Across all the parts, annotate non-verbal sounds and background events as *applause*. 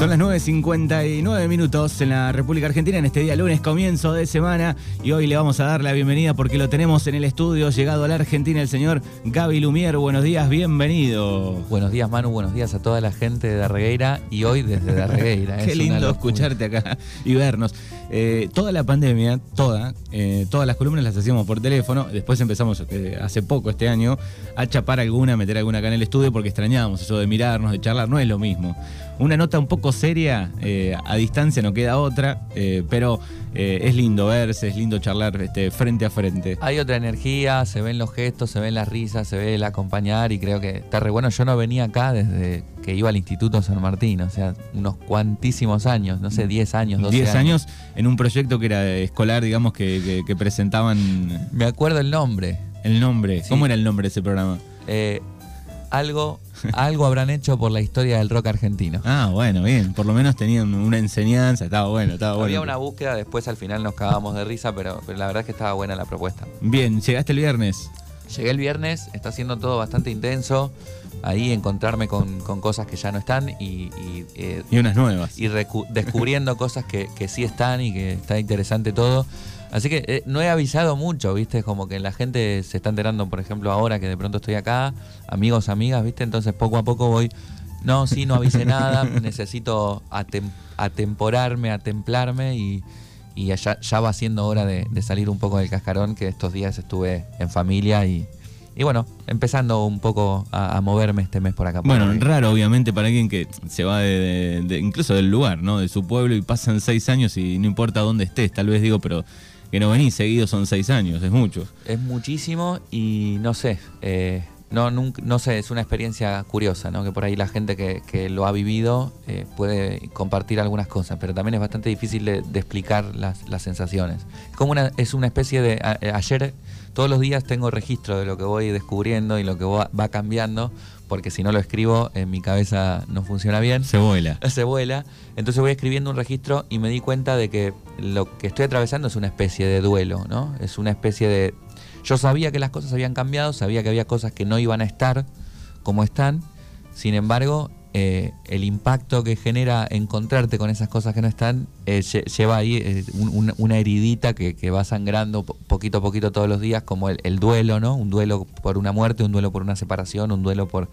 Son las 9.59 minutos en la República Argentina en este día lunes, comienzo de semana. Y hoy le vamos a dar la bienvenida porque lo tenemos en el estudio, llegado a la Argentina, el señor Gaby Lumier. Buenos días, bienvenido. Buenos días, Manu. Buenos días a toda la gente de Darregueira y hoy desde Darregueira. *laughs* Qué lindo escucharte acá y vernos. Eh, toda la pandemia, toda, eh, todas las columnas las hacíamos por teléfono. Después empezamos eh, hace poco, este año, a chapar alguna, meter alguna acá en el estudio porque extrañábamos eso de mirarnos, de charlar. No es lo mismo una nota un poco seria, eh, a distancia no queda otra, eh, pero eh, es lindo verse, es lindo charlar este, frente a frente. Hay otra energía, se ven los gestos, se ven las risas, se ve el acompañar y creo que está re bueno. Yo no venía acá desde que iba al Instituto San Martín, o sea, unos cuantísimos años, no sé, 10 años, 12 10 años. en un proyecto que era escolar, digamos, que, presentaban... Me acuerdo el nombre. El nombre, ¿cómo era el nombre de ese programa? algo *laughs* algo habrán hecho por la historia del rock argentino. Ah, bueno, bien. Por lo menos tenían una enseñanza, estaba bueno, estaba bueno. Había una búsqueda, después al final nos cagábamos de risa, pero, la verdad es que estaba buena la propuesta. Bien, llegaste el viernes. Llegué el viernes, está siendo todo bastante intenso. Ahí encontrarme con, cosas que ya no están y. Y, eh, unas nuevas. Y descubriendo *laughs* cosas que, que sí están y que está interesante todo. Así que eh, no he avisado mucho, ¿viste? Como que la gente se está enterando, por ejemplo, ahora que de pronto estoy acá, amigos, amigas, ¿viste? Entonces poco a poco voy, no, sí, no avise nada, *laughs* necesito atemporarme, atemplarme y, y ya, ya, va siendo hora de, salir un poco del cascarón, que estos días estuve en familia y, y bueno, empezando un poco a, moverme este mes por acá. bueno, raro obviamente para alguien que se va de, incluso del lugar, ¿no? De su pueblo y pasan seis años y no importa dónde estés, tal vez digo, pero que no venís seguido son seis años, es mucho. Es muchísimo y no sé, eh, no, no sé, es una experiencia curiosa, ¿no? Que por ahí la gente que, lo ha vivido eh, puede compartir algunas cosas, pero también es bastante difícil de, explicar las, sensaciones. Es como una, es una especie de. ayer, todos los días tengo registro de lo que voy descubriendo y lo que va cambiando, porque si no lo escribo en mi cabeza no funciona bien. Se vuela. *laughs* Se vuela. Entonces voy escribiendo un registro y me di cuenta de que lo que estoy atravesando es una especie de duelo, ¿no? Es una especie de... Yo sabía que las cosas habían cambiado, sabía que había cosas que no iban a estar como están, sin embargo, eh, el impacto que genera encontrarte con esas cosas que no están eh, lleva ahí eh, una heridita que, va sangrando poquito a poquito todos los días, como el, duelo, ¿no? Un duelo por una muerte, un duelo por una separación, un duelo por,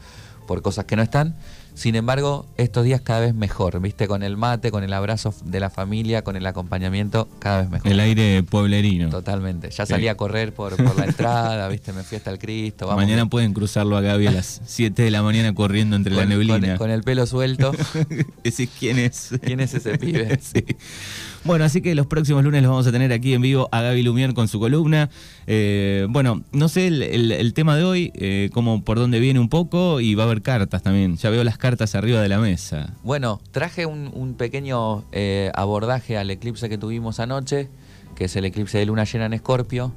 por cosas que no están. Sin embargo, estos días cada vez mejor, ¿viste? Con el mate, con el abrazo de la familia, con el acompañamiento, cada vez mejor. El aire pueblerino. Totalmente. Ya salí a correr por, la entrada, ¿viste? Me fui hasta el Cristo. mañana pueden cruzarlo a Gaby a las *laughs* 7 de la mañana corriendo entre la neblina. Con, el pelo suelto. *laughs* Decís, ¿quién es? ¿Quién es ese pibe? *laughs* sí. Bueno, así que los próximos lunes los vamos a tener aquí en vivo a Gaby Lumier con su columna. Eh, bueno, no sé el, tema de hoy, eh, como por dónde viene un poco y va a haber cartas también. Ya veo las cartas arriba de la mesa. Bueno, traje un, pequeño eh, abordaje al eclipse que tuvimos anoche, que es el eclipse de luna llena en Escorpio.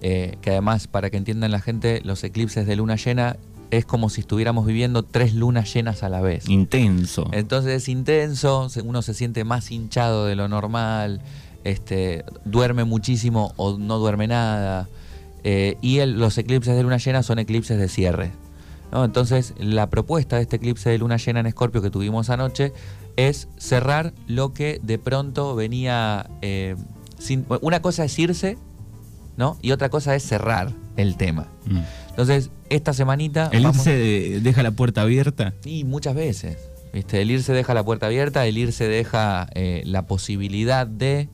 que además, para que entiendan la gente, los eclipses de luna llena es como si estuviéramos viviendo tres lunas llenas a la vez. Intenso. Entonces es intenso, uno se siente más hinchado de lo normal, este, duerme muchísimo o no duerme nada. Eh, y los eclipses de luna llena son eclipses de cierre. Entonces la propuesta de este eclipse de luna llena en Escorpio que tuvimos anoche es cerrar lo que de pronto venía... Eh, sin, una cosa es irse, ¿no? Y otra cosa es cerrar el tema. Mm. Entonces, esta semanita. ¿El irse deja la puerta abierta? Sí, muchas veces. ¿viste? El irse deja la puerta abierta, el irse deja eh, la posibilidad de.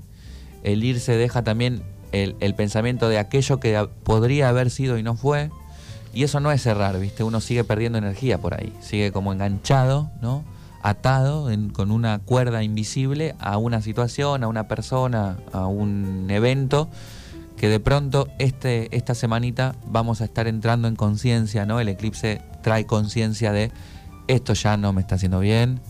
El irse deja también el, pensamiento de aquello que podría haber sido y no fue. Y eso no es cerrar, ¿viste? Uno sigue perdiendo energía por ahí. Sigue como enganchado, ¿no? Atado con una cuerda invisible a una situación, a una persona, a un evento que de pronto este, esta semanita vamos a estar entrando en conciencia, ¿no? El eclipse trae conciencia de esto ya no me está haciendo bien,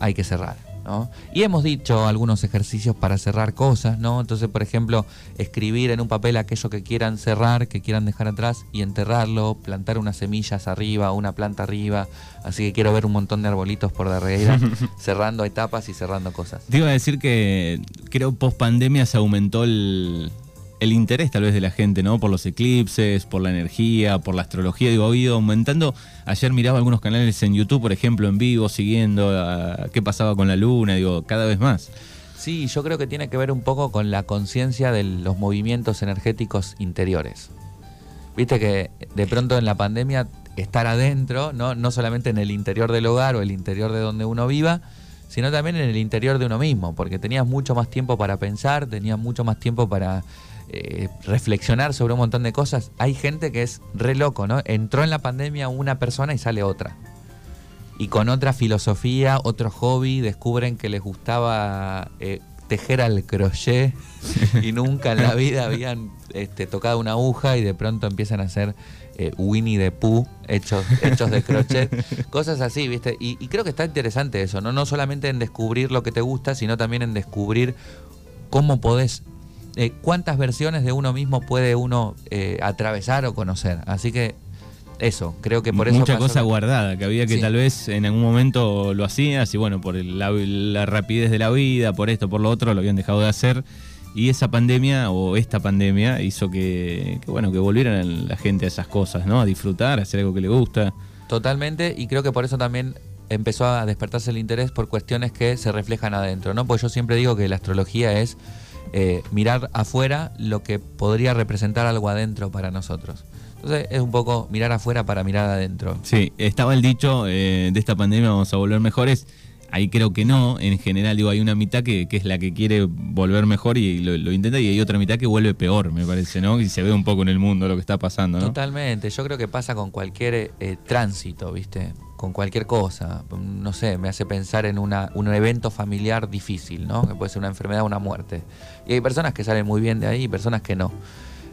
hay que cerrar. ¿no? Y hemos dicho algunos ejercicios para cerrar cosas, ¿no? Entonces, por ejemplo, escribir en un papel aquello que quieran cerrar, que quieran dejar atrás y enterrarlo, plantar unas semillas arriba, una planta arriba. Así que quiero ver un montón de arbolitos por darreira, *laughs* cerrando etapas y cerrando cosas. Te iba a decir que creo post pandemia se aumentó el, el interés tal vez de la gente, ¿no? Por los eclipses, por la energía, por la astrología, digo, ha ido aumentando. Ayer miraba algunos canales en YouTube, por ejemplo, en vivo, siguiendo a, qué pasaba con la luna, digo, cada vez más. Sí, yo creo que tiene que ver un poco con la conciencia de los movimientos energéticos interiores. Viste que de pronto en la pandemia estar adentro, ¿no? no solamente en el interior del hogar o el interior de donde uno viva, sino también en el interior de uno mismo, porque tenías mucho más tiempo para pensar, tenías mucho más tiempo para eh, reflexionar sobre un montón de cosas. Hay gente que es re loco, ¿no? Entró en la pandemia una persona y sale otra. Y con otra filosofía, otro hobby, descubren que les gustaba eh, tejer al crochet y nunca en la *laughs* vida habían este, tocado una aguja y de pronto empiezan a hacer eh, Winnie the Pooh hechos, hechos de crochet, cosas así, ¿viste? Y, creo que está interesante eso, ¿no? No solamente en descubrir lo que te gusta, sino también en descubrir cómo podés, eh, cuántas versiones de uno mismo puede uno eh, atravesar o conocer. Así que eso, creo que por eso... Mucha cosa guardada, que había que tal vez en algún momento lo hacías y bueno, por la rapidez de la vida, por esto, por lo otro, lo habían dejado de hacer y esa pandemia o esta pandemia hizo que, bueno que volvieran la gente a esas cosas, ¿no? A disfrutar, a hacer algo que le gusta. Totalmente, y creo que por eso también empezó a despertarse el interés por cuestiones que se reflejan adentro, ¿no? Pues yo siempre digo que la astrología es eh, mirar afuera lo que podría representar algo adentro para nosotros. Entonces es un poco mirar afuera para mirar adentro. Sí, estaba el dicho eh, de esta pandemia vamos a volver mejores Ahí creo que no, en general digo, hay una mitad que, es la que quiere volver mejor y lo, intenta y hay otra mitad que vuelve peor, me parece, ¿no? Y se ve un poco en el mundo lo que está pasando, ¿no? Totalmente, yo creo que pasa con cualquier eh, tránsito, ¿viste? Con cualquier cosa, no sé, me hace pensar en una, un evento familiar difícil, ¿no? Que puede ser una enfermedad o una muerte. Y hay personas que salen muy bien de ahí y personas que no.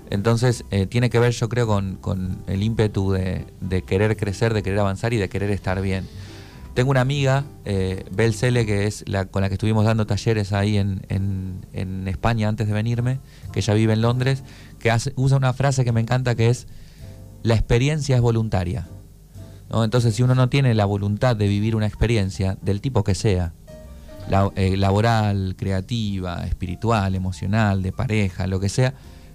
Entonces, eh, tiene que ver, yo creo, con, con el ímpetu de, de querer crecer, de querer avanzar y de querer estar bien. Tengo una amiga, eh, Bel que es la con la que estuvimos dando talleres ahí en, España antes de venirme, que ella vive en Londres, que usa una frase que me encanta que es, la experiencia es voluntaria. Entonces, si uno no tiene la voluntad de vivir una experiencia, del tipo que sea, eh, laboral, creativa, espiritual, emocional, de pareja, lo que sea,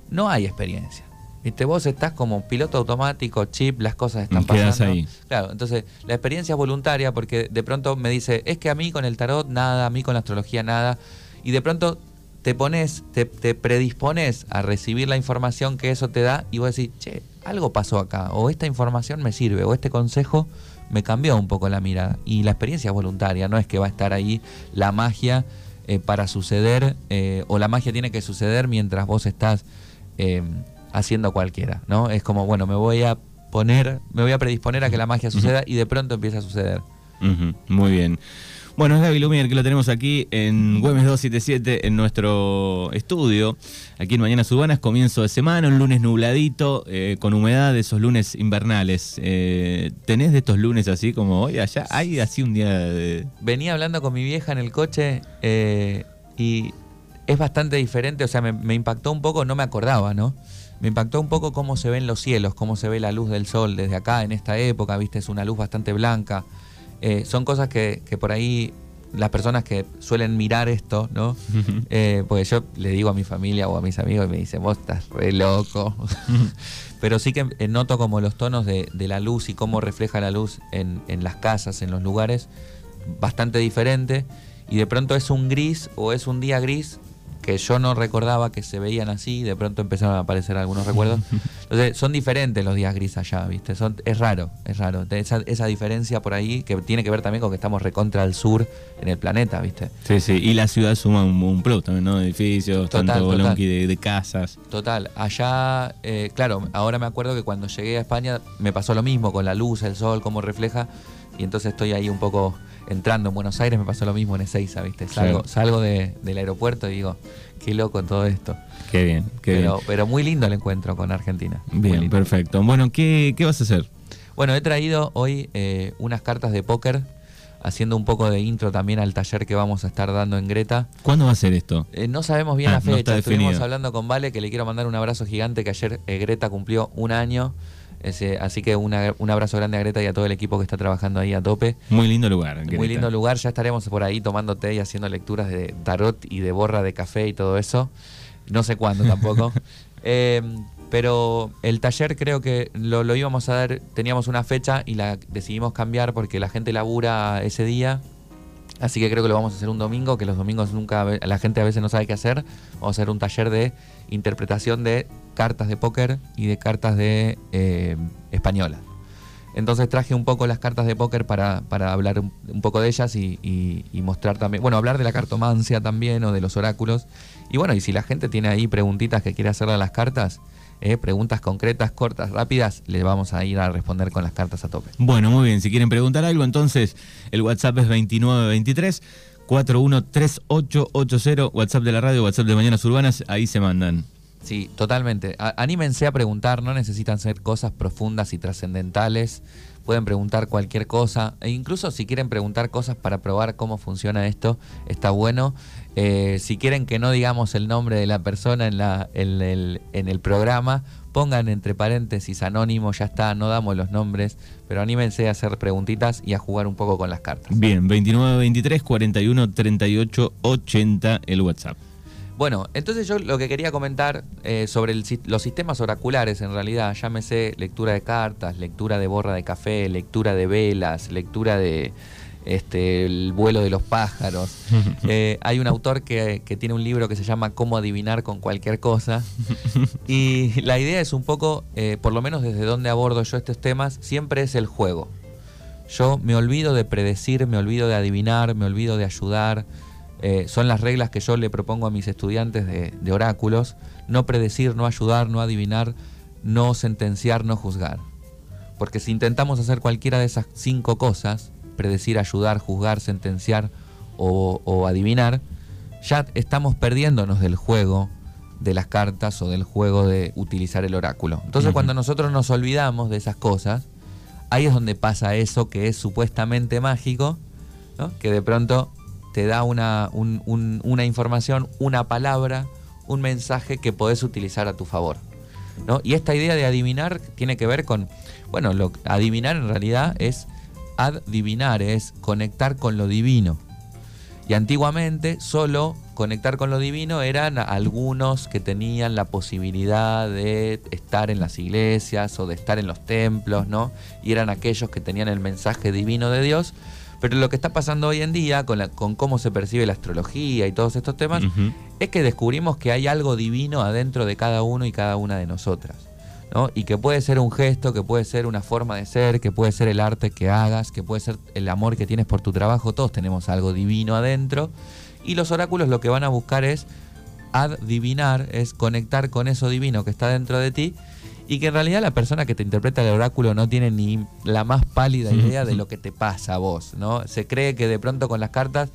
no hay experiencia. ¿Viste? Vos estás como piloto automático, chip, las cosas están pasando. ahí. Claro, entonces la experiencia es voluntaria porque de pronto me dice, es que a mí con el tarot nada, a mí con la astrología nada. Y de pronto te pones, te, predispones a recibir la información que eso te da y vos decís, che, algo pasó acá, o esta información me sirve, o este consejo me cambió un poco la mirada. Y la experiencia es voluntaria, no es que va a estar ahí la magia eh, para suceder, eh, o la magia tiene que suceder mientras vos estás eh, haciendo cualquiera, ¿no? Es como, bueno, me voy a poner, me voy a predisponer a que la magia suceda y de pronto empieza a suceder. Muy bien. Bueno, es Gaby Lumier que lo tenemos aquí en Güemes 277 en nuestro estudio, aquí en Mañanas Urbanas, comienzo de semana, un lunes nubladito, eh, con humedad, esos lunes invernales. Eh, ¿Tenés de estos lunes así como hoy allá? ¿Hay así un día de...? Venía hablando con mi vieja en el coche eh, y es bastante diferente, o sea, me impactó un poco, no me acordaba, ¿no? Me impactó un poco cómo se ven los cielos, cómo se ve la luz del sol desde acá en esta época, viste, es una luz bastante blanca. Eh, son cosas que, por ahí las personas que suelen mirar esto, ¿no? *laughs* Eh, porque yo le digo a mi familia o a mis amigos y me dicen, vos estás re loco. *laughs* *laughs* Pero sí que eh, noto como los tonos de, la luz y cómo refleja la luz en, en las casas, en los lugares, bastante diferente. Y de pronto es un gris o es un día gris que yo no recordaba que se veían así, de pronto empezaron a aparecer algunos recuerdos. *laughs* Entonces, son diferentes los días gris allá, ¿viste? Son, es raro, es raro. Esa, esa diferencia por ahí que tiene que ver también con que estamos recontra al sur en el planeta, ¿viste? Sí, sí. Y la ciudad suma un, un plus también, ¿no? Edificios, tanto de, de, casas. Total. Allá, eh, claro, ahora me acuerdo que cuando llegué a España me pasó lo mismo con la luz, el sol, cómo refleja. Y entonces estoy ahí un poco entrando en Buenos Aires me pasó lo mismo en Ezeiza, ¿viste? Salgo, salgo del aeropuerto y digo, qué loco todo esto. Qué bien, qué pero, bien. Pero muy lindo el encuentro con Argentina. Bien, perfecto. Bueno, ¿qué, vas a hacer? Bueno, he traído hoy eh, unas cartas de póker, haciendo un poco de intro también al taller que vamos a estar dando en Greta. ¿Cuándo va a ser esto? Eh, no sabemos bien ah, la fecha. Estuvimos hablando con Vale, que le quiero mandar un abrazo gigante, que ayer eh, Greta cumplió un año así que un abrazo grande a Greta y a todo el equipo que está trabajando ahí a tope. Muy lindo lugar. Muy lindo lugar, ya estaremos por ahí tomando té y haciendo lecturas de tarot y de borra de café y todo eso. No sé cuándo *laughs* tampoco. Eh, pero el taller creo que lo, lo íbamos a dar, teníamos una fecha y la decidimos cambiar porque la gente labura ese día. Así que creo que lo vamos a hacer un domingo, que los domingos nunca la gente a veces no sabe qué hacer. Vamos a hacer un taller de interpretación de cartas de póker y de cartas de eh, española. Entonces traje un poco las cartas de póker para, para hablar un, poco de ellas y, y- y mostrar también, bueno, hablar de la cartomancia también o de los oráculos. Y bueno, y si la gente tiene ahí preguntitas que quiere hacerle a las cartas, eh, preguntas concretas, cortas, rápidas, le vamos a ir a responder con las cartas a tope. Bueno, muy bien. Si quieren preguntar algo, entonces el WhatsApp es 2923 413880. WhatsApp de la radio, WhatsApp de Mañanas Urbanas. Ahí se mandan. Sí, totalmente. A- anímense a preguntar, no necesitan ser cosas profundas y trascendentales. Pueden preguntar cualquier cosa. E incluso si quieren preguntar cosas para probar cómo funciona esto, está bueno. Eh, si quieren que no digamos el nombre de la persona en, la, en, el, en el programa, pongan entre paréntesis anónimo, ya está, no damos los nombres, pero anímense a hacer preguntitas y a jugar un poco con las cartas. Bien, 2923 413880 el WhatsApp. Bueno, entonces yo lo que quería comentar eh, sobre el los sistemas oraculares, en realidad, llámese lectura de cartas, lectura de borra de café, lectura de velas, lectura de este, el vuelo de los pájaros. *laughs* Eh, hay un autor que, que tiene un libro que se llama Cómo adivinar con cualquier cosa. *laughs* Y la idea es un poco, eh, por lo menos desde donde abordo yo estos temas, siempre es el juego. Yo me olvido de predecir, me olvido de adivinar, me olvido de ayudar. Eh, son las reglas que yo le propongo a mis estudiantes de, de oráculos. No predecir, no ayudar, no adivinar, no sentenciar, no juzgar. Porque si intentamos hacer cualquiera de esas cinco cosas, predecir, ayudar, juzgar, sentenciar o, o adivinar, ya estamos perdiéndonos del juego de las cartas o del juego de utilizar el oráculo. Entonces cuando nosotros nos olvidamos de esas cosas, ahí es donde pasa eso que es supuestamente mágico, ¿no? que de pronto te da una, un- un- una información, una palabra, un mensaje que podés utilizar a tu favor. ¿no? Y esta idea de adivinar tiene que ver con, bueno, lo, adivinar en realidad es adivinar, es conectar con lo divino. Y antiguamente solo conectar con lo divino eran algunos que tenían la posibilidad de estar en las iglesias o de estar en los templos, ¿no? Y eran aquellos que tenían el mensaje divino de Dios. Pero lo que está pasando hoy en día con, la- con cómo se percibe la astrología y todos estos temas es que descubrimos que hay algo divino adentro de cada uno y cada una de nosotras. ¿No? Y que puede ser un gesto, que puede ser una forma de ser, que puede ser el arte que hagas, que puede ser el amor que tienes por tu trabajo. Todos tenemos algo divino adentro. Y los oráculos lo que van a buscar es adivinar, es conectar con eso divino que está dentro de ti. Y que en realidad la persona que te interpreta el oráculo no tiene ni la más pálida idea de lo que te pasa a vos, ¿no? Se cree que de pronto con las cartas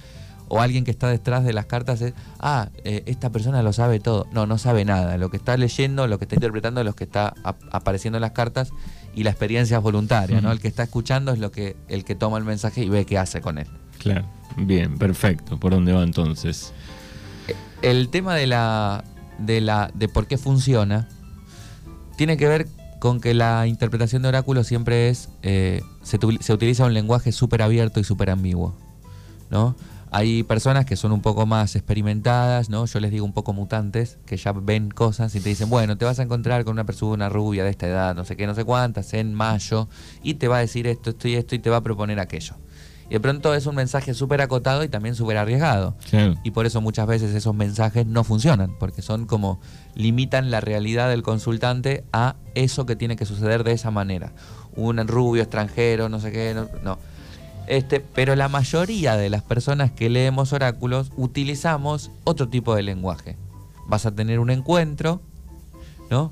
o alguien que está detrás de las cartas es, ah, eh, esta persona lo sabe todo. No, no sabe nada. Lo que está leyendo, lo que está interpretando es lo que está ap- apareciendo en las cartas y la experiencia es voluntaria, ¿no? El que está escuchando es lo que el que toma el mensaje y ve qué hace con él. Claro. Bien, perfecto. ¿Por dónde va entonces? El tema de la de la de por qué funciona tiene que ver con que la interpretación de oráculos siempre es eh, se, se utiliza un lenguaje súper abierto y súper ambiguo, ¿no? Hay personas que son un poco más experimentadas, ¿no? Yo les digo un poco mutantes, que ya ven cosas y te dicen, bueno, te vas a encontrar con una persona rubia de esta edad, no sé qué, no sé cuántas, en mayo, y te va a decir esto, esto y esto, y te va a proponer aquello. Y de pronto es un mensaje súper acotado y también súper arriesgado. Y por eso muchas veces esos mensajes no funcionan, porque son como limitan la realidad del consultante a eso que tiene que suceder de esa manera. Un rubio extranjero, no sé qué, no. no. Este, pero la mayoría de las personas que leemos oráculos utilizamos otro tipo de lenguaje. Vas a tener un encuentro, ¿no?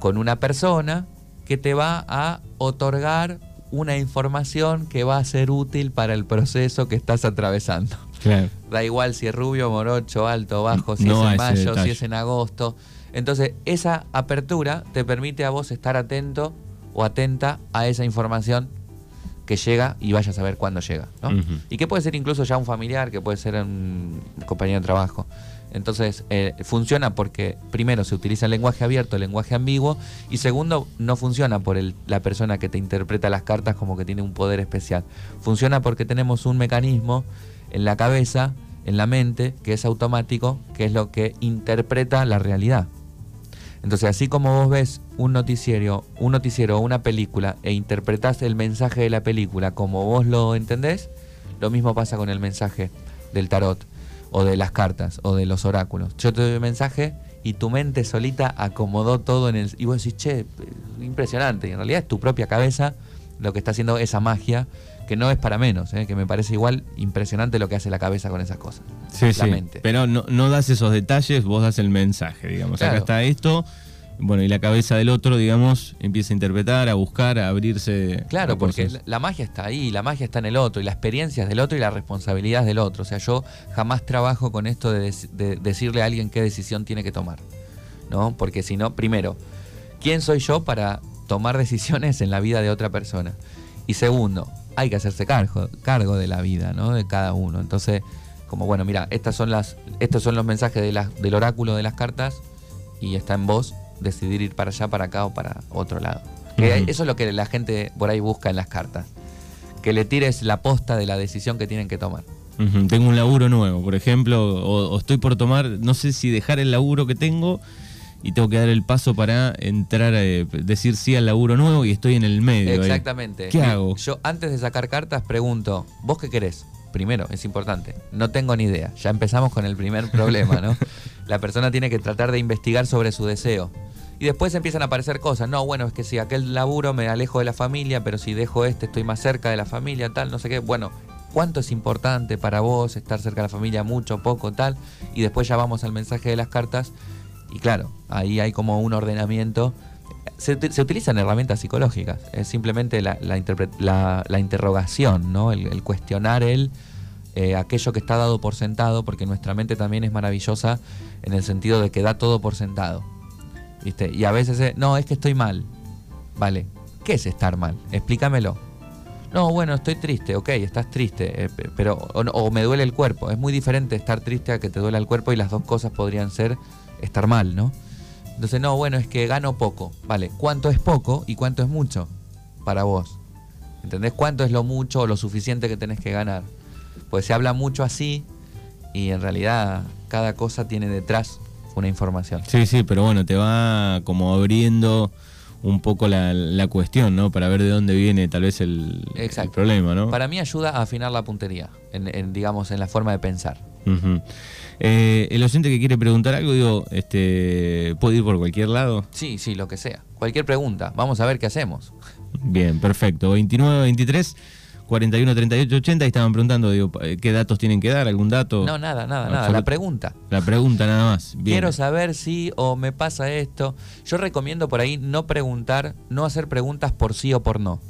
Con una persona que te va a otorgar una información que va a ser útil para el proceso que estás atravesando. Claro. *laughs* Da igual si es rubio, morocho, alto, bajo, si No es en mayo, detalle. si es en agosto. Entonces, esa apertura te permite a vos estar atento o atenta a esa información que llega y vaya a saber cuándo llega. ¿no? Y que puede ser incluso ya un familiar, que puede ser un compañero de trabajo. Entonces, eh, funciona porque, primero, se utiliza el lenguaje abierto, el lenguaje ambiguo, y segundo, no funciona por el- la persona que te interpreta las cartas como que tiene un poder especial. Funciona porque tenemos un mecanismo en la cabeza en la mente que es automático, que es lo que interpreta la realidad. Entonces, así como vos ves un noticiero, un noticiero o una película e interpretás el mensaje de la película como vos lo entendés, lo mismo pasa con el mensaje del tarot o de las cartas o de los oráculos. Yo te doy un mensaje y tu mente solita acomodó todo en el... Y vos decís, che, impresionante. Y en realidad es tu propia cabeza lo que está haciendo esa magia, que no es para menos, ¿eh? que me parece igual impresionante lo que hace la cabeza con esas cosas. Sí, sí. Pero no, no das esos detalles, vos das el mensaje, digamos. Acá está esto bueno, y la cabeza del otro, digamos, empieza a interpretar, a buscar, a abrirse. Claro, porque la magia está ahí, la magia está en el otro, y la experiencia es del otro y la responsabilidad es del otro. O sea, yo jamás trabajo con esto de, decirle a alguien qué decisión tiene que tomar. ¿No? Porque si no, primero, ¿quién soy yo para tomar decisiones en la vida de otra persona? Y segundo, hay que hacerse cargo, cargo de la vida, ¿no? De cada uno. Entonces, como bueno, mira, estas son las, estos son los mensajes de del oráculo de las cartas y está en vos decidir ir para allá, para acá o para otro lado. Eso es lo que la gente por ahí busca en las cartas. Que le tires la posta de la decisión que tienen que tomar. Tengo un laburo nuevo, por ejemplo, o, estoy por tomar, no sé si dejar el laburo que tengo y tengo que dar el paso para entrar a decir sí al laburo nuevo y estoy en el medio. Exactamente. ¿Qué hago? Yo antes de sacar cartas pregunto, ¿vos qué querés? Primero, es importante. No tengo ni idea. Ya empezamos con el primer problema, ¿no? *laughs* La persona tiene que tratar de investigar sobre su deseo. Y después empiezan a aparecer cosas. No, bueno, es que si aquel laburo me alejo de la familia, pero si dejo este estoy más cerca de la familia, tal, no sé qué. Bueno, ¿cuánto es importante para vos estar cerca de la familia? Mucho, poco, tal. Y después ya vamos al mensaje de las cartas. Y claro, ahí hay como un ordenamiento. Se, utilizan herramientas psicológicas. Es simplemente la, la, interrogación, ¿no? El, cuestionar el... Eh, aquello que está dado por sentado, porque nuestra mente también es maravillosa en el sentido de que da todo por sentado. Y a veces, no, es que estoy mal. Vale, ¿qué es estar mal? Explícamelo. No, bueno, estoy triste, ok, estás triste, eh, pero o, me duele el cuerpo. Es muy diferente estar triste a que te duele el cuerpo y las dos cosas podrían ser estar mal, ¿no? Entonces, no, bueno, es que gano poco. Vale, ¿cuánto es poco y cuánto es mucho para vos? ¿Entendés? ¿Cuánto es lo mucho o lo suficiente que tenés que ganar? Pues se habla mucho así y en realidad cada cosa tiene detrás una información. Sí, sí, pero bueno, te va como abriendo un poco la, cuestión, ¿no? Para ver de dónde viene tal vez el, problema, ¿no? Para mí ayuda a afinar la puntería, en, digamos, en la forma de pensar. Eh, el oyente que quiere preguntar algo, digo, este, ¿puede ir por cualquier lado? Sí, sí, lo que sea. Cualquier pregunta. Vamos a ver qué hacemos. Bien, perfecto. 29, 23. 41 38 80 y estaban preguntando digo, qué datos tienen que dar, algún dato. No, nada, nada, nada. La pregunta. La pregunta nada más. Quiero saber si o me pasa esto. Yo recomiendo por ahí no preguntar, no hacer preguntas por sí o por no.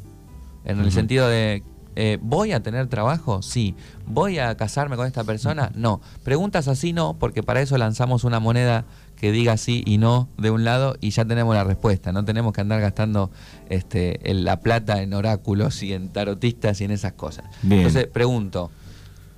En el sentido de, eh, ¿voy a tener trabajo? Sí. ¿Voy a casarme con esta persona? No. Preguntas así no, porque para eso lanzamos una moneda que diga sí y no de un lado y ya tenemos la respuesta. No tenemos que andar gastando este, la plata en oráculos y en tarotistas y en esas cosas. Entonces, pregunto,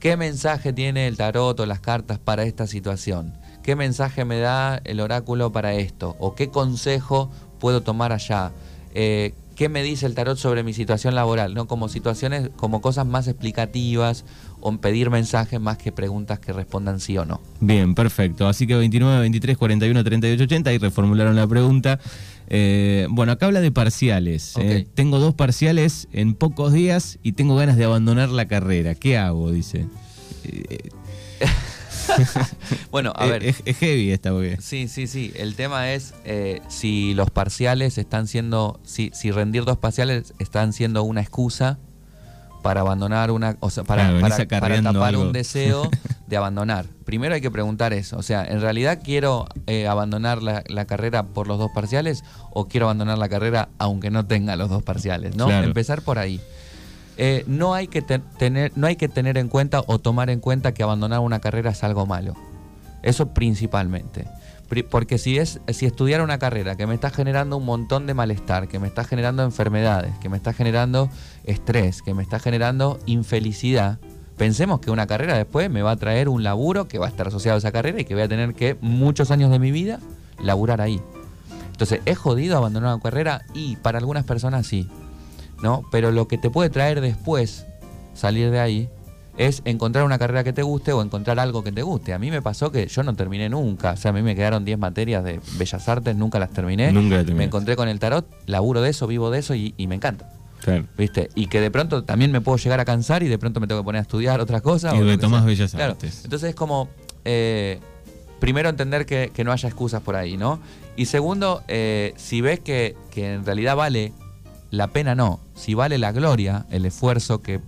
¿qué mensaje tiene el tarot o las cartas para esta situación? ¿Qué mensaje me da el oráculo para esto? ¿O qué consejo puedo tomar allá? Eh, qué me dice el tarot sobre mi situación laboral, ¿no? Como situaciones, como cosas más explicativas o pedir mensajes más que preguntas que respondan sí o no. Bien, perfecto. Así que 29, 23, 41, 38, 80 y reformularon la pregunta. Eh, bueno, acá habla de parciales. Eh. tengo dos parciales en pocos días y tengo ganas de abandonar la carrera. ¿Qué hago? Dice. Eh, *laughs* *laughs* bueno, a ver. Es, heavy esta, porque... Sí, sí, sí. El tema es eh, si los parciales están siendo. Si, si rendir dos parciales están siendo una excusa para abandonar una. O sea, para, para, tapar un deseo *laughs* de abandonar. Primero hay que preguntar eso. O sea, ¿en realidad quiero eh, abandonar la, carrera por los dos parciales o quiero abandonar la carrera aunque no tenga los dos parciales? ¿no? Empezar por ahí. Eh, no, hay que tener, no hay que tener en cuenta o tomar en cuenta que abandonar una carrera es algo malo. Eso principalmente. Porque si es si estudiar una carrera que me está generando un montón de malestar, que me está generando enfermedades, que me está generando estrés, que me está generando infelicidad, pensemos que una carrera después me va a traer un laburo que va a estar asociado a esa carrera y que voy a tener que muchos años de mi vida laburar ahí. Entonces, ¿es jodido abandonar una carrera? Y para algunas personas sí. ¿No? Pero lo que te puede traer después salir de ahí es encontrar una carrera que te guste o encontrar algo que te guste. A mí me pasó que yo no terminé nunca, o sea, a mí me quedaron 10 materias de Bellas Artes, nunca las terminé. Nunca terminé. Me encontré con el tarot, laburo de eso, vivo de eso y, y me encanta. Claro. ¿Viste? Y que de pronto también me puedo llegar a cansar y de pronto me tengo que poner a estudiar otras cosas. Y sea. Bellas Claro. Artes. Entonces es como, eh, primero entender que, que no haya excusas por ahí, ¿no? Y segundo, eh, si ves que, que en realidad vale la pena, no. Si vale la gloria, el esfuerzo que,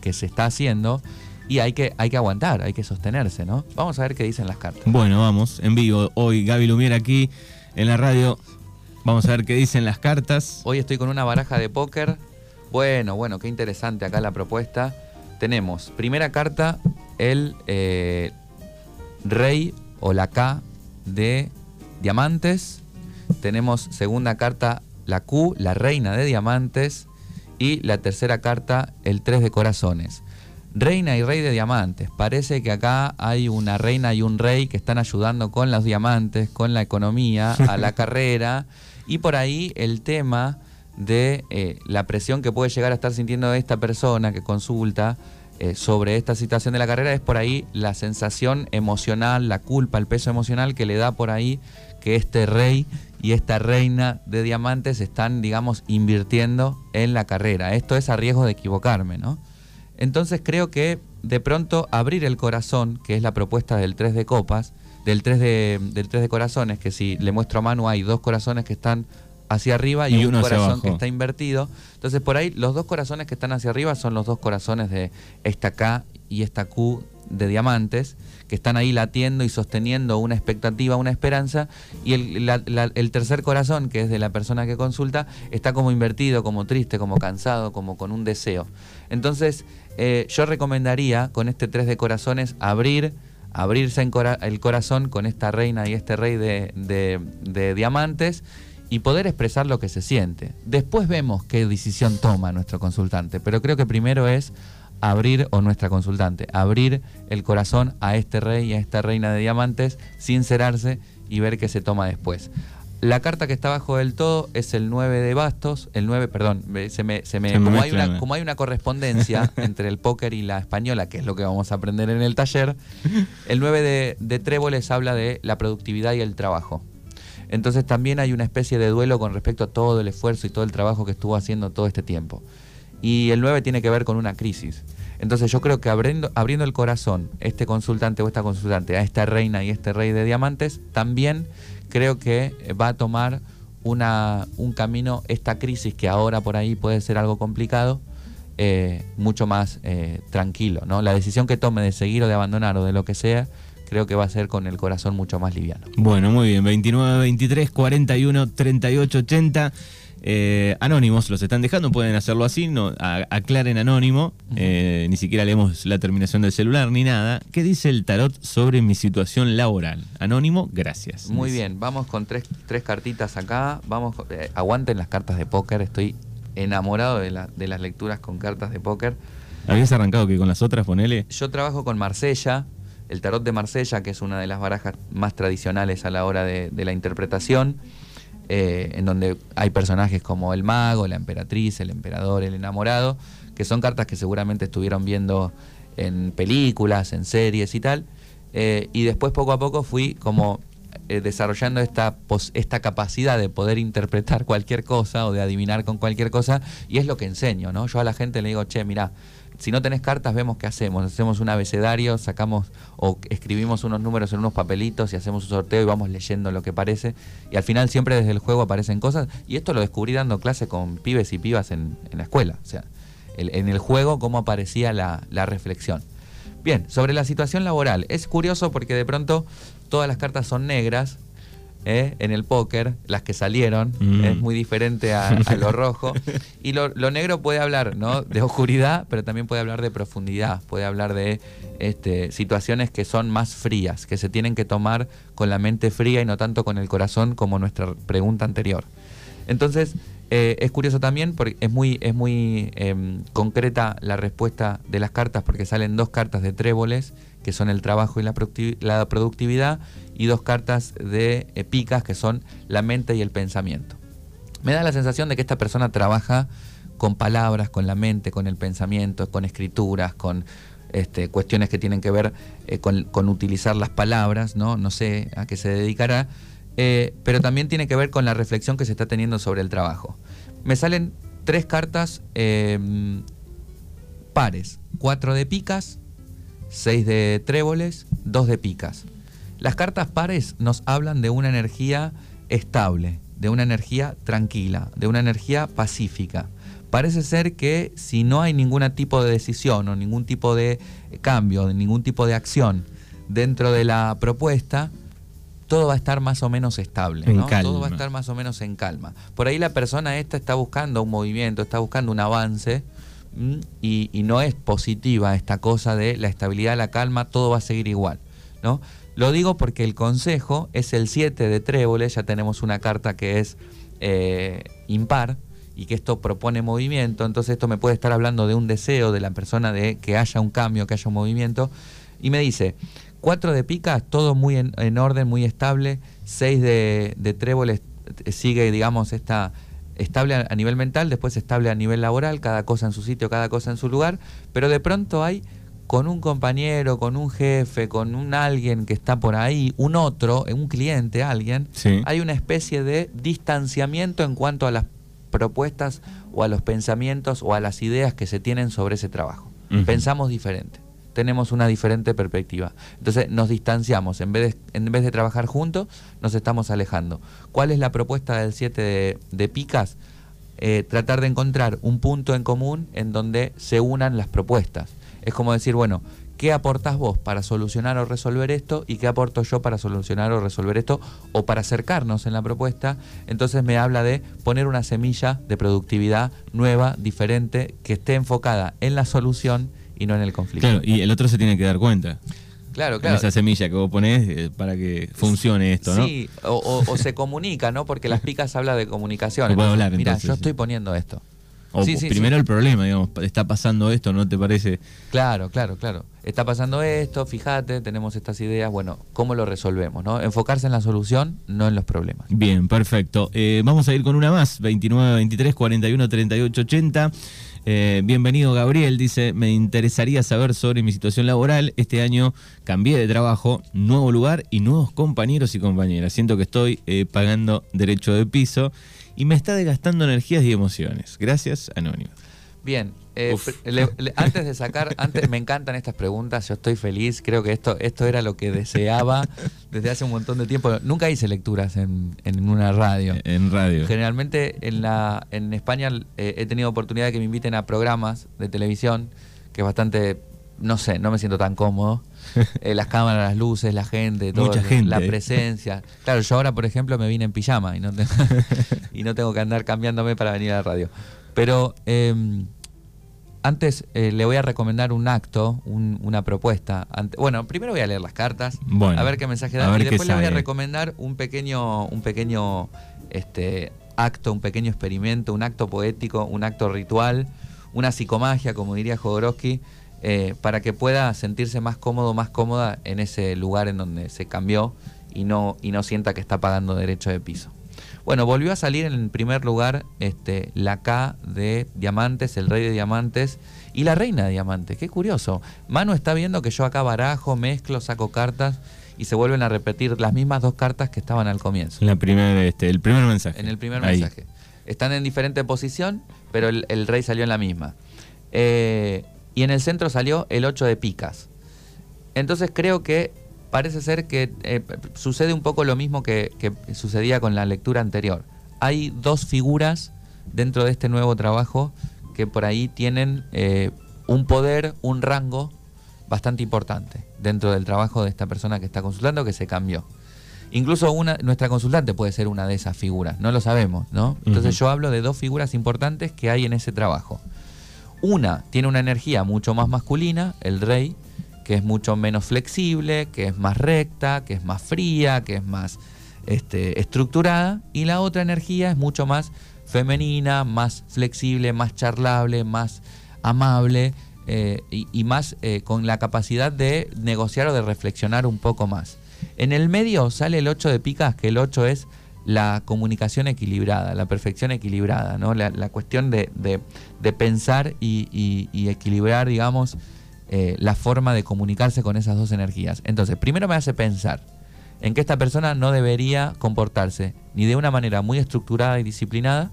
que se está haciendo, y hay que, hay que aguantar, hay que sostenerse, ¿no? Vamos a ver qué dicen las cartas. Bueno, vamos, en vivo. Hoy Gaby Lumier aquí en la radio. Vamos a ver qué dicen las cartas. Hoy estoy con una baraja de póker. Bueno, bueno, qué interesante acá la propuesta. Tenemos, primera carta, el eh, rey o la K de diamantes. Tenemos segunda carta, la Q, la reina de diamantes. Y la tercera carta, el 3 de corazones. Reina y rey de diamantes. Parece que acá hay una reina y un rey que están ayudando con los diamantes, con la economía, *laughs* a la carrera. Y por ahí el tema de eh, la presión que puede llegar a estar sintiendo esta persona que consulta eh, sobre esta situación de la carrera es por ahí la sensación emocional, la culpa, el peso emocional que le da por ahí que este rey y esta reina de diamantes están, digamos, invirtiendo en la carrera. Esto es a riesgo de equivocarme, ¿no? Entonces creo que de pronto abrir el corazón, que es la propuesta del 3 de copas, del 3 de, del 3 de corazones, que si le muestro a Manu hay dos corazones que están hacia arriba y, Y un corazón que está invertido. Entonces por ahí los dos corazones que están hacia arriba son los dos corazones de esta K y esta Q de diamantes, que están ahí latiendo y sosteniendo una expectativa, una esperanza, y el, tercer corazón, que es de la persona que consulta, está como invertido, como triste, como cansado, como con un deseo. Entonces, eh, yo recomendaría con este tres de corazones abrir, abrirse en el corazón con esta reina y este rey de- de diamantes y poder expresar lo que se siente. Después vemos qué decisión toma nuestro consultante, pero creo que primero es abrir, o nuestra consultante, abrir el corazón a este rey y a esta reina de diamantes, sincerarse y ver qué se toma después. La carta que está abajo del todo es el 9 de bastos, el 9, perdón, se me, se me- Se me como, hay una, como hay una correspondencia *laughs* entre el póker y la española, que es lo que vamos a aprender en el taller, el 9 de, de tréboles habla de la productividad y el trabajo. Entonces también hay una especie de duelo con respecto a todo el esfuerzo y todo el trabajo que estuvo haciendo todo este tiempo. Y el 9 tiene que ver con una crisis. Entonces yo creo que abriendo, abriendo el corazón, este consultante o esta consultante, a esta reina y este rey de diamantes, también creo que va a tomar una, un camino, esta crisis que ahora por ahí puede ser algo complicado, eh, mucho más eh, tranquilo. ¿no? La decisión que tome de seguir o de abandonar o de lo que sea, creo que va a ser con el corazón mucho más liviano. Bueno, muy bien. 29, 23, 41, 38, 80. Eh, anónimos los están dejando, pueden hacerlo así, no, a- aclaren anónimo, eh, ni siquiera leemos la terminación del celular ni nada. ¿Qué dice el tarot sobre mi situación laboral? Anónimo, gracias. Muy bien, vamos con tres, tres cartitas acá. Vamos, eh, aguanten las cartas de póker. Estoy enamorado de, la- de las lecturas con cartas de póker. ¿Habías arrancado que con las otras, ponele? Yo trabajo con Marsella, el tarot de Marsella, que es una de las barajas más tradicionales a la hora de, de la interpretación, eh, en donde hay personajes como el mago, la emperatriz, el emperador, el enamorado, que son cartas que seguramente estuvieron viendo en películas, en series y tal. Eh, y después poco a poco fui como eh, desarrollando esta, esta capacidad de poder interpretar cualquier cosa o de adivinar con cualquier cosa, y es lo que enseño, ¿no? Yo a la gente le digo, che, mira, si no tenés cartas, vemos qué hacemos. Hacemos un abecedario, sacamos o escribimos unos números en unos papelitos y hacemos un sorteo y vamos leyendo lo que parece. Y al final siempre desde el juego aparecen cosas. Y esto lo descubrí dando clase con pibes y pibas en, en la escuela. O sea, en el juego cómo aparecía la reflexión. Bien, sobre la situación laboral. Es curioso porque de pronto todas las cartas son negras. ¿Eh? En el póker, las que salieron, Mm. es muy diferente a, a lo rojo. *laughs* Y lo, lo negro puede hablar ¿no? de oscuridad, pero también puede hablar de profundidad, puede hablar de este, situaciones que son más frías, que se tienen que tomar con la mente fría y no tanto con el corazón como nuestra pregunta anterior. Entonces, eh, es curioso también porque es muy, es muy em, concreta la respuesta de las cartas porque salen dos cartas de tréboles, que son el trabajo y la, producti- la productividad, y dos cartas de eh, picas, que son la mente y el pensamiento. Me da la sensación de que esta persona trabaja con palabras, con la mente, con el pensamiento, con escrituras, con este, cuestiones que tienen que ver eh, con, utilizar las palabras, ¿no? No sé a qué se dedicará, eh, pero también tiene que ver con la reflexión que se está teniendo sobre el trabajo. Me salen tres cartas pares, cuatro de picas, seis de tréboles, dos de picas. Las cartas pares nos hablan de una energía estable, de una energía tranquila, de una energía pacífica. Parece ser que si no hay ningún tipo de decisión o ningún tipo de cambio, ningún tipo de acción dentro de la propuesta, todo va a estar más o menos estable, Todo va a estar más o menos en calma. Por ahí la persona esta está buscando un movimiento, está buscando un avance y, no es positiva esta cosa de la estabilidad, la calma, todo va a seguir igual, ¿no? Lo digo porque el consejo es el 7 de tréboles, ya tenemos una carta que es eh, impar y que esto propone movimiento, entonces esto me puede estar hablando de un deseo de la persona de que haya un cambio, que haya un movimiento, y me dice, 4 de picas, todo muy en, orden, muy estable, 6 de, de tréboles eh, sigue, digamos, esta estable a nivel mental, después estable a nivel laboral, cada cosa en su sitio, cada cosa en su lugar, pero de pronto hay con un compañero, con un jefe, con un alguien que está por ahí, un otro, un cliente, alguien, hay una especie de distanciamiento en cuanto a las propuestas o a los pensamientos o a las ideas que se tienen sobre ese trabajo. Pensamos diferente, tenemos una diferente perspectiva. Entonces nos distanciamos, en vez de, en vez de trabajar juntos, nos estamos alejando. ¿Cuál es la propuesta del 7 de, picas? Eh, tratar de encontrar un punto en común en donde se unan las propuestas es como decir, bueno, ¿qué aportas vos para solucionar o resolver esto y qué aporto yo para solucionar o resolver esto o para acercarnos en la propuesta? Entonces me habla de poner una semilla de productividad nueva, diferente, que esté enfocada en la solución y no en el conflicto. Claro, y el otro se tiene que dar cuenta. Claro, claro. esa semilla que vos ponés eh, para que funcione esto, ¿no? Sí, o, se comunica, ¿no? Porque las picas habla de comunicación. Mira, yo estoy poniendo esto. O primero el problema, digamos, está pasando esto, ¿no te parece? Claro, claro, claro. Está pasando esto, fíjate, tenemos estas ideas, bueno, ¿cómo lo resolvemos? ¿no? Enfocarse en la solución, no en los problemas. Bien, perfecto. Eh, vamos a ir con una más, 29, 23, 41, 38, 80. bienvenido Gabriel, dice, me interesaría saber sobre mi situación laboral. Este año cambié de trabajo, nuevo lugar y nuevos compañeros y compañeras. Siento que estoy eh, pagando derecho de piso y me está desgastando energías y emociones. Gracias, Anónimo. Bien, eh, antes de sacar, antes me encantan estas preguntas, yo estoy feliz, creo que esto, esto era lo que deseaba desde hace un montón de tiempo. Nunca hice lecturas en, una radio. En radio. Generalmente en, la, en España eh, he tenido oportunidad de que me inviten a programas de televisión, que es bastante, no sé, no me siento tan cómodo. *laughs* Eh, las cámaras, las luces, la gente, todo, la presencia. Claro, yo ahora, por ejemplo, me vine en pijama y no, tengo, *laughs* y no tengo que andar cambiándome para venir a la radio. Pero em, antes eh, le voy a recomendar un acto, una propuesta. bueno, primero voy a leer las cartas, a ver qué mensaje dan, y después le voy a recomendar un pequeño, un pequeño este, acto, un pequeño experimento, un acto poético, un acto ritual, una psicomagia, como diría Jodorowsky, eh, para que pueda sentirse más cómodo, más cómoda en ese lugar en donde se cambió y no, y no sienta que está pagando derecho de piso. Bueno, volvió a salir en primer lugar este, la K de Diamantes, el rey de Diamantes y la reina de Diamantes. Qué curioso. Manu está viendo que yo acá barajo, mezclo, saco cartas y se vuelven a repetir las mismas dos cartas que estaban al comienzo. La este, el primer mensaje. En el primer mensaje. Están en diferente posición, pero el, el rey salió en la misma. Eh, y en el centro salió el 8 de picas. Entonces creo que parece ser que eh, sucede un poco lo mismo que, sucedía con la lectura anterior. Hay dos figuras dentro de este nuevo trabajo que por ahí tienen eh, un poder, un rango bastante importante dentro del trabajo de esta persona que está consultando que se cambió. Incluso una, nuestra consultante puede ser una de esas figuras, no lo sabemos, ¿no? Entonces yo hablo de dos figuras importantes que hay en ese trabajo. Una tiene una energía mucho más masculina, el rey, que es mucho menos flexible, que es más recta, que es más fría, que es más este, estructurada. Y la otra energía es mucho más femenina, más flexible, más charlable, más amable eh, y, más eh, con la capacidad de negociar o de reflexionar un poco más. En el medio sale el 8 de picas, que el 8 es la comunicación equilibrada, la perfección equilibrada, ¿no? la, cuestión de, pensar y, equilibrar, digamos, eh, la forma de comunicarse con esas dos energías. Entonces, primero me hace pensar en que esta persona no debería comportarse ni de una manera muy estructurada y disciplinada,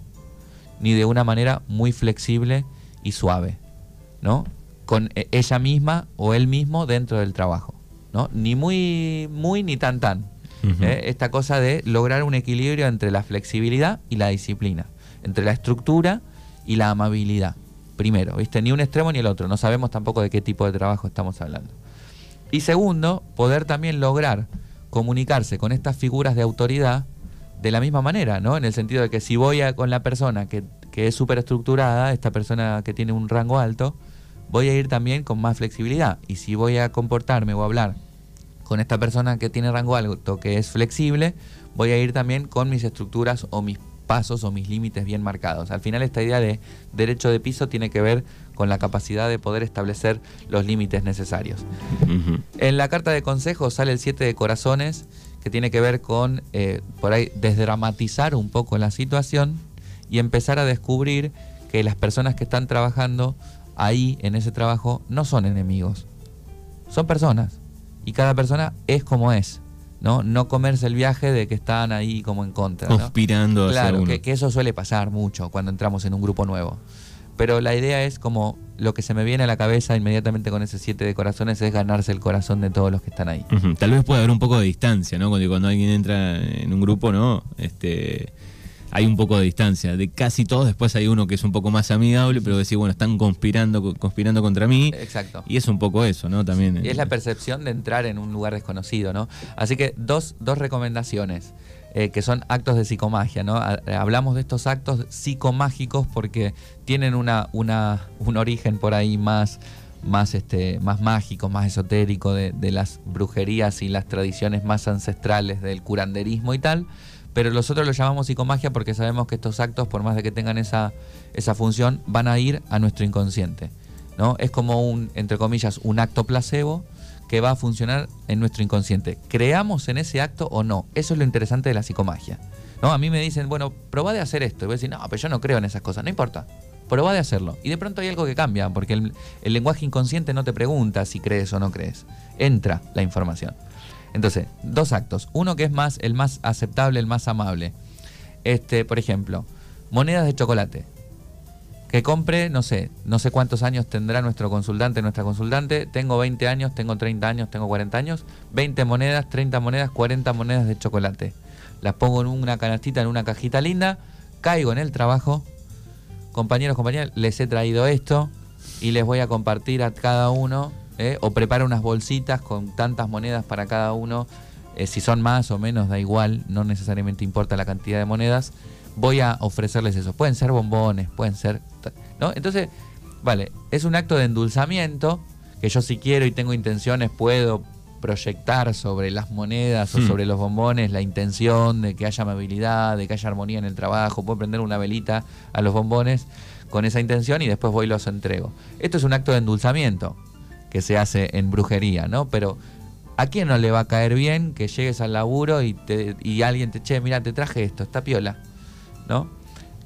ni de una manera muy flexible y suave, ¿no? Con eh, ella misma o él mismo dentro del trabajo, ¿no? Ni muy, muy, ni tan, tan. ¿eh? Esta cosa de lograr un equilibrio entre la flexibilidad y la disciplina, entre la estructura y la amabilidad. Primero, ¿viste? Ni un extremo ni el otro. No sabemos tampoco de qué tipo de trabajo estamos hablando. Y segundo, poder también lograr comunicarse con estas figuras de autoridad de la misma manera, ¿no? En el sentido de que si voy a, con la persona que, que es súper estructurada, esta persona que tiene un rango alto, voy a ir también con más flexibilidad. Y si voy a comportarme o hablar con esta persona que tiene rango alto, que es flexible, voy a ir también con mis estructuras o mis pasos o mis límites bien marcados. Al final esta idea de derecho de piso tiene que ver con la capacidad de poder establecer los límites necesarios. En la carta de consejo sale el 7 de corazones, que tiene que ver con, eh, por ahí, desdramatizar un poco la situación y empezar a descubrir que las personas que están trabajando ahí, en ese trabajo, no son enemigos. Son personas. Y cada persona es como es. ¿No? No comerse el viaje de que están ahí como en contra. Conspirando. Claro, que, que, eso suele pasar mucho cuando entramos en un grupo nuevo. Pero la idea es como lo que se me viene a la cabeza inmediatamente con ese siete de corazones es ganarse el corazón de todos los que están ahí. Tal vez puede haber un poco de distancia, ¿no? Cuando, cuando alguien entra en un grupo, ¿no? Este hay un poco de distancia. De casi todos, después hay uno que es un poco más amigable, pero decir, bueno, están conspirando, conspirando contra mí. Exacto. Y es un poco eso, ¿no? También. Y es la percepción de entrar en un lugar desconocido, ¿no? Así que dos, dos recomendaciones. Eh, que son actos de psicomagia, ¿no? Hablamos de estos actos psicomágicos porque tienen una, una, un origen por ahí más, más, este, más mágico, más esotérico de, de las brujerías y las tradiciones más ancestrales del curanderismo y tal pero nosotros lo llamamos psicomagia porque sabemos que estos actos, por más de que tengan esa, esa función, van a ir a nuestro inconsciente. ¿no? Es como un, entre comillas, un acto placebo que va a funcionar en nuestro inconsciente. ¿Creamos en ese acto o no? Eso es lo interesante de la psicomagia. ¿no? A mí me dicen, bueno, probá de hacer esto. Y voy a decir, no, pero yo no creo en esas cosas. No importa. Probá de hacerlo. Y de pronto hay algo que cambia, porque el, el lenguaje inconsciente no te pregunta si crees o no crees. Entra la información. Entonces, dos actos. Uno que es más el más aceptable, el más amable. Este, por ejemplo, monedas de chocolate. Que compre, no sé, no sé cuántos años tendrá nuestro consultante, nuestra consultante. Tengo 20 años, tengo 30 años, tengo 40 años. 20 monedas, 30 monedas, 40 monedas de chocolate. Las pongo en una canastita, en una cajita linda. Caigo en el trabajo. Compañeros, compañeras, les he traído esto y les voy a compartir a cada uno ¿eh? o prepara unas bolsitas con tantas monedas para cada uno, eh, si son más o menos, da igual, no necesariamente importa la cantidad de monedas, voy a ofrecerles eso. Pueden ser bombones, pueden ser... ¿no? Entonces, vale, es un acto de endulzamiento que yo si quiero y tengo intenciones puedo proyectar sobre las monedas o hmm. sobre los bombones la intención de que haya amabilidad, de que haya armonía en el trabajo, puedo prender una velita a los bombones con esa intención y después voy y los entrego. Esto es un acto de endulzamiento que se hace en brujería, ¿no? Pero ¿a quién no le va a caer bien que llegues al laburo y, te, y alguien te, che, mira, te traje esto, está piola, ¿no?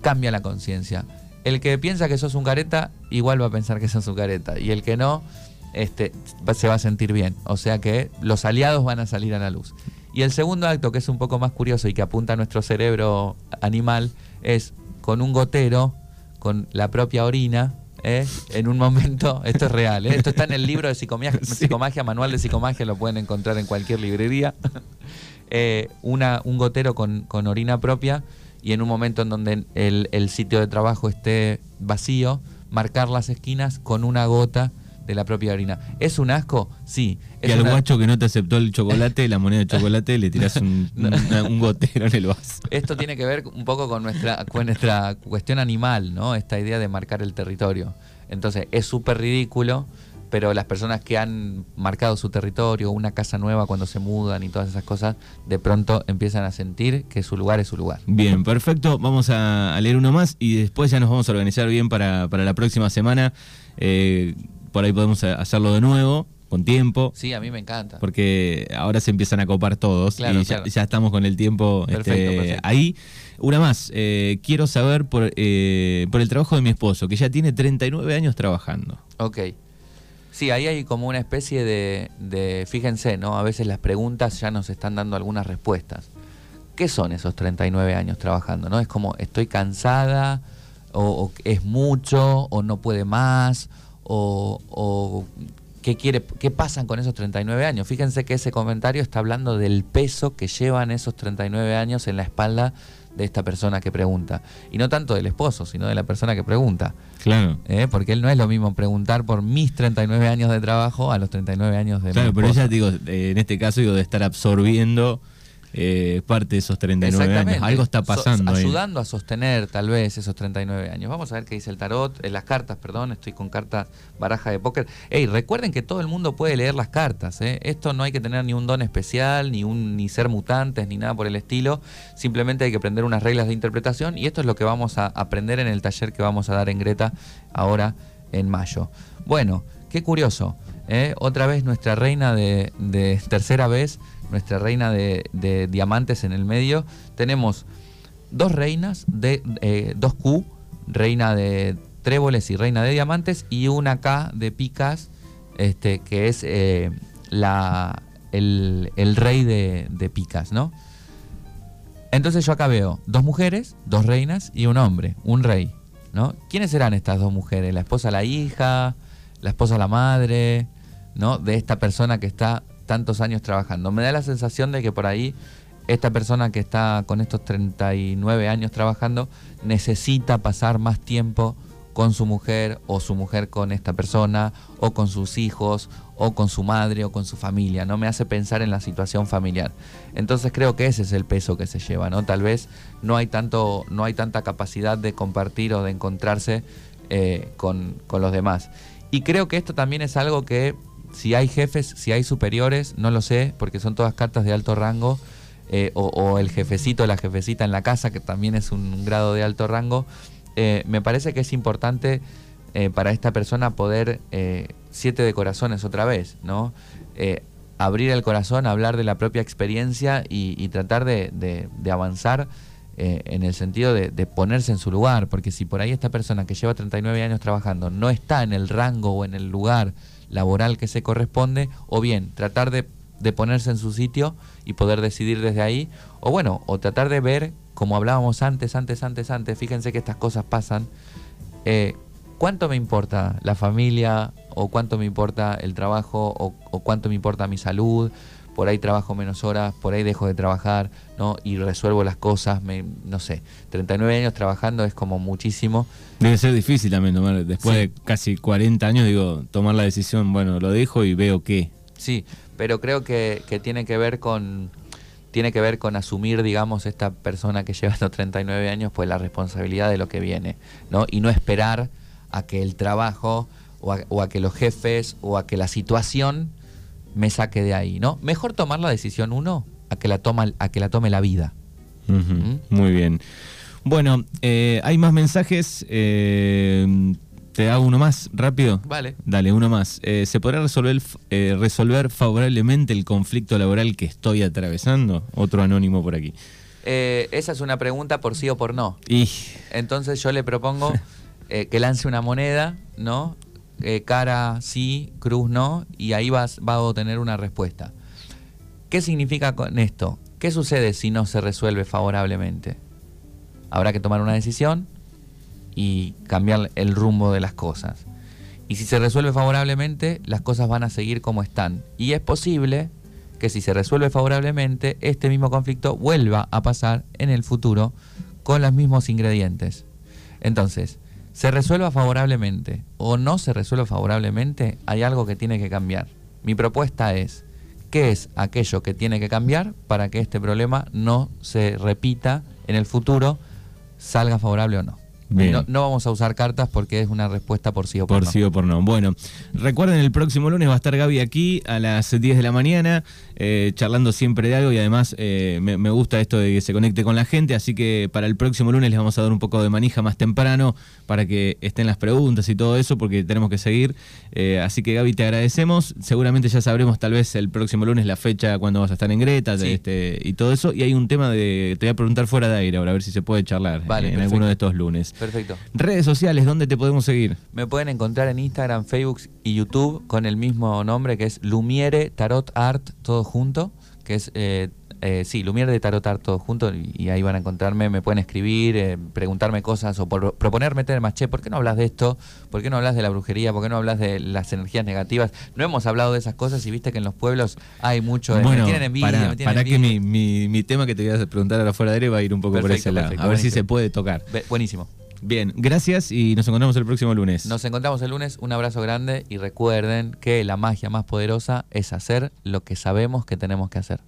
Cambia la conciencia. El que piensa que sos un careta, igual va a pensar que sos un careta. Y el que no, este, se va a sentir bien. O sea que los aliados van a salir a la luz. Y el segundo acto, que es un poco más curioso y que apunta a nuestro cerebro animal, es con un gotero, con la propia orina, ¿eh? en un momento, esto es real, ¿eh? esto está en el libro de psicomagia, *laughs* manual de psicomagia, lo pueden encontrar en cualquier librería, *laughs* eh, una, un gotero con, orina propia y en un momento en donde el, sitio de trabajo esté vacío, marcar las esquinas con una gota de la propia orina. ¿Es un asco? Sí. y al guacho que no te aceptó el chocolate, la moneda de chocolate, le tiras un, *laughs* un, gotero en el vaso. Esto tiene que ver un poco con nuestra, con nuestra cuestión animal, ¿no? Esta idea de marcar el territorio. Entonces, es súper ridículo, pero las personas que han marcado su territorio, una casa nueva cuando se mudan y todas esas cosas, de pronto empiezan a sentir que su lugar es su lugar. Bien, perfecto. Vamos a, leer uno más y después ya nos vamos a organizar bien para, para la próxima semana. Eh, por ahí podemos hacerlo de nuevo con tiempo. Sí, a mí me encanta. Porque ahora se empiezan a copar todos y ya, estamos con el tiempo este, ahí. Una más, eh, quiero saber por, eh, por el trabajo de mi esposo, que ya tiene 39 años trabajando. Ok. Sí, ahí hay como una especie de, de, fíjense, ¿no? A veces las preguntas ya nos están dando algunas respuestas. ¿Qué son esos 39 años trabajando? ¿No? Es como, estoy cansada, o, es mucho, o no puede más, o, ¿qué, quiere, qué pasan con esos 39 años. Fíjense que ese comentario está hablando del peso que llevan esos 39 años en la espalda de esta persona que pregunta. Y no tanto del esposo, sino de la persona que pregunta. Claro. ¿Eh? Porque él no es lo mismo preguntar por mis 39 años de trabajo a los 39 años de Claro, pero ella, digo, en este caso, digo, de estar absorbiendo eh, parte de esos 39 años. Algo está pasando. ayudando a sostener tal vez esos 39 años. Vamos a ver qué dice el tarot, en las cartas, perdón, estoy con cartas baraja de póker. Ey, recuerden que todo el mundo puede leer las cartas. ¿eh? Esto no hay que tener ni un don especial, ni, un, ni ser mutantes, ni nada por el estilo. Simplemente hay que aprender unas reglas de interpretación y esto es lo que vamos a aprender en el taller que vamos a dar en Greta ahora en mayo. Bueno, qué curioso. ¿eh? Otra vez nuestra reina de, de tercera vez nuestra reina de, diamantes en el medio. Tenemos dos reinas, de eh, dos Q, reina de tréboles y reina de diamantes, y una K de picas, este, que es eh, la, el, rey de, de, picas, ¿no? Entonces yo acá veo dos mujeres, dos reinas y un hombre, un rey, ¿no? ¿Quiénes serán estas dos mujeres? ¿La esposa la hija? ¿La esposa la madre? ¿No? De esta persona que está tantos años trabajando. Me da la sensación de que por ahí esta persona que está con estos 39 años trabajando necesita pasar más tiempo con su mujer o su mujer con esta persona o con sus hijos o con su madre o con su familia, ¿no? Me hace pensar en la situación familiar. Entonces creo que ese es el peso que se lleva, ¿no? Tal vez no hay, tanto, no hay tanta capacidad de compartir o de encontrarse eh, con, con los demás. Y creo que esto también es algo que si hay jefes, si hay superiores, no lo sé, porque son todas cartas de alto rango, eh, o, el jefecito o la jefecita en la casa, que también es un grado de alto rango. Eh, me parece que es importante eh, para esta persona poder, siete de corazones otra vez, ¿no? abrir el corazón, hablar de la propia experiencia y, tratar de, avanzar en el sentido de, de, ponerse en su lugar, porque si por ahí esta persona que lleva 39 años trabajando no está en el rango o en el lugar laboral que se corresponde, o bien tratar de, ponerse en su sitio y poder decidir desde ahí, o bueno, o tratar de ver, como hablábamos antes, antes, antes, antes, fíjense que estas cosas pasan, eh, ¿cuánto me importa la familia o cuánto me importa el trabajo o, o, cuánto me importa mi salud? Por ahí trabajo menos horas, por ahí dejo de trabajar, ¿no? Y resuelvo las cosas, me, no sé, 39 años trabajando es como muchísimo Debe ser difícil también tomar, después de casi 40 años, digo, tomar la decisión, bueno, lo dejo y veo qué. Sí, pero creo que, tiene que ver con tiene que ver con asumir, digamos, esta persona que lleva estos 39 años, pues la responsabilidad de lo que viene, ¿no? Y no esperar a que el trabajo o a, que los jefes o a que la situación me saque de ahí, ¿no? Mejor tomar la decisión uno a que la, toma, a que la tome la vida. ¿Mm? Muy bien. Bueno, eh, hay más mensajes. Eh, te hago uno más, rápido. Vale. Dale, uno más. Eh, ¿Se podrá resolver, resolver favorablemente el conflicto laboral que estoy atravesando? Otro anónimo por aquí. esa es una pregunta por sí o por no. Y... Entonces yo le propongo *laughs* que lance una moneda, ¿no? Cara sí, cruz no, y ahí vas, va a obtener una respuesta. ¿Qué significa con esto? ¿Qué sucede si no se resuelve favorablemente? habrá que tomar una decisión y cambiar el rumbo de las cosas. Y si se resuelve favorablemente, las cosas van a seguir como están. Y es posible que si se resuelve favorablemente, este mismo conflicto vuelva a pasar en el futuro con los mismos ingredientes. Entonces, se resuelva favorablemente o no se resuelva favorablemente, hay algo que tiene que cambiar. Mi propuesta es, ¿qué es aquello que tiene que cambiar para que este problema no se repita en el futuro? salga favorable o no. No, no, vamos a usar cartas porque es una respuesta por sí o por, no. Por sí o por no. Bueno, recuerden, el próximo lunes va a estar Gaby aquí a las 10 de la mañana, eh, charlando siempre de algo y además eh, me, gusta esto de que se conecte con la gente, así que para el próximo lunes les vamos a dar un poco de manija más temprano para que estén las preguntas y todo eso porque tenemos que seguir. Eh, así que Gaby, te agradecemos. Seguramente ya sabremos tal vez el próximo lunes la fecha cuando vas a estar en Greta este, y todo eso. Y hay un tema de, te voy a preguntar fuera de aire ahora, a ver si se puede charlar en alguno de estos lunes. Perfecto. Redes sociales, ¿dónde te podemos seguir? Me pueden encontrar en Instagram, Facebook y YouTube con el mismo nombre que es Lumiere Tarot Art, todo junto, que es eh, eh, sí, Lumière de Tarot Art todo junto y, ahí van a encontrarme, me pueden escribir, eh, preguntarme cosas o por, proponerme temas, che, ¿por qué no hablas de esto? ¿Por qué no hablas de la brujería? ¿Por qué no hablas de las energías negativas? No hemos hablado de esas cosas y viste que en los pueblos hay mucho, de, bueno, me tienen envidia, para, que mi, mi, tema que te voy a preguntar ahora fuera de aire va a ir un poco por ese lado, a ver si se puede tocar. buenísimo. Bien, gracias y nos encontramos el próximo lunes. Nos encontramos el lunes, un abrazo grande y recuerden que la magia más poderosa es hacer lo que sabemos que tenemos que hacer.